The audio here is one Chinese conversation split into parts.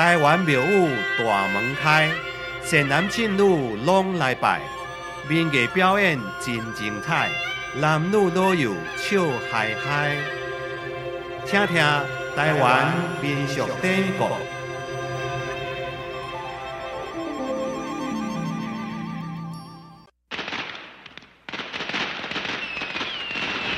台湾庙宇大门开，善男信女拢来拜，民艺表演真精彩，男女老幼笑嗨嗨。听听台湾民俗典故。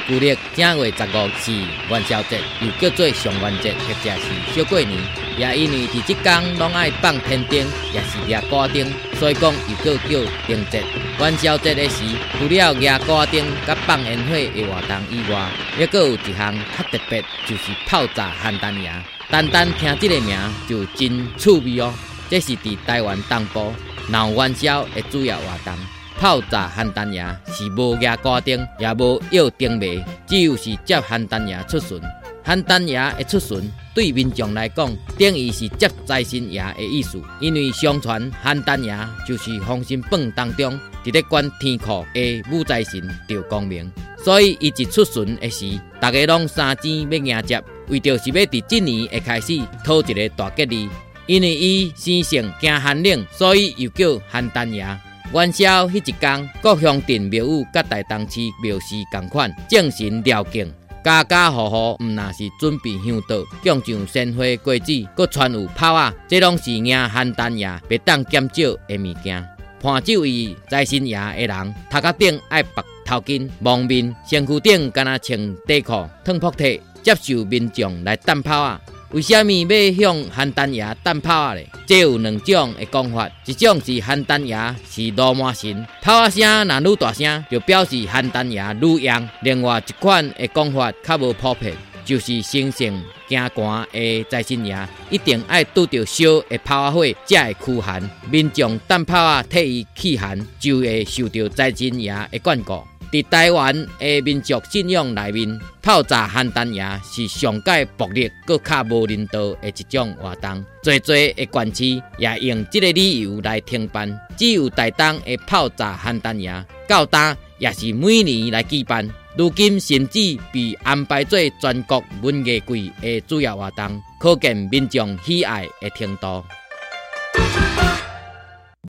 旧历正月十五是元宵节，又叫做上元节，或者是小过年。也因为伫即天拢爱放天灯，也是掠瓜灯，所以讲又叫叫灯节。元宵节的时，除了掠瓜灯、甲放烟火的活动以外，还佫有一项较特别，就是泡炸邯郸爷。单单听即个名就真趣味哦。这是伫台湾东部闹元宵的主要活动。泡炸邯郸爷是无压瓜灯，也无要灯谜，只有是接邯郸爷出巡。邯郸爷的出巡，对民众来讲，等于是接财神爷的意思。因为相传邯郸爷就是封神榜当中伫咧管天库的武财神赵光明，所以伊一出巡的时，大家拢三钱要迎接，为着是要伫今年会开始讨一个大吉利。因为伊生性惊寒冷，所以又叫邯郸爷。元宵迄一天，各乡镇庙宇甲大东市庙事共款，正神了敬，家家户户毋那是准备香道，供上鲜花果子，搁穿有炮啊，这拢是迎邯郸爷别当减少的物件。伴酒以财神爷的人，头壳顶爱白头巾、蒙面，身躯顶敢若穿短裤、脱破体，接受民众来弹炮啊。为什么要向邯郸爷弹炮啊咧？这有两种的讲法，一种是邯郸爷是罗马神，炮声若愈大声，就表示邯郸爷愈阳；另外一款的讲法较无普遍，就是生性惊寒的财神爷一定爱拄着烧的炮火才会驱寒，民众弹炮啊替伊驱寒，就会受到财神爷的眷顾。伫台湾的民族信仰内面，泡炸邯郸爷是上界暴力、搁较无人道的一种活动。最最的县市也用这个理由来停办。只有台东的泡炸邯郸爷，到当也是每年来举办。如今甚至被安排做全国文艺季的主要活动，可见民众喜爱的程度。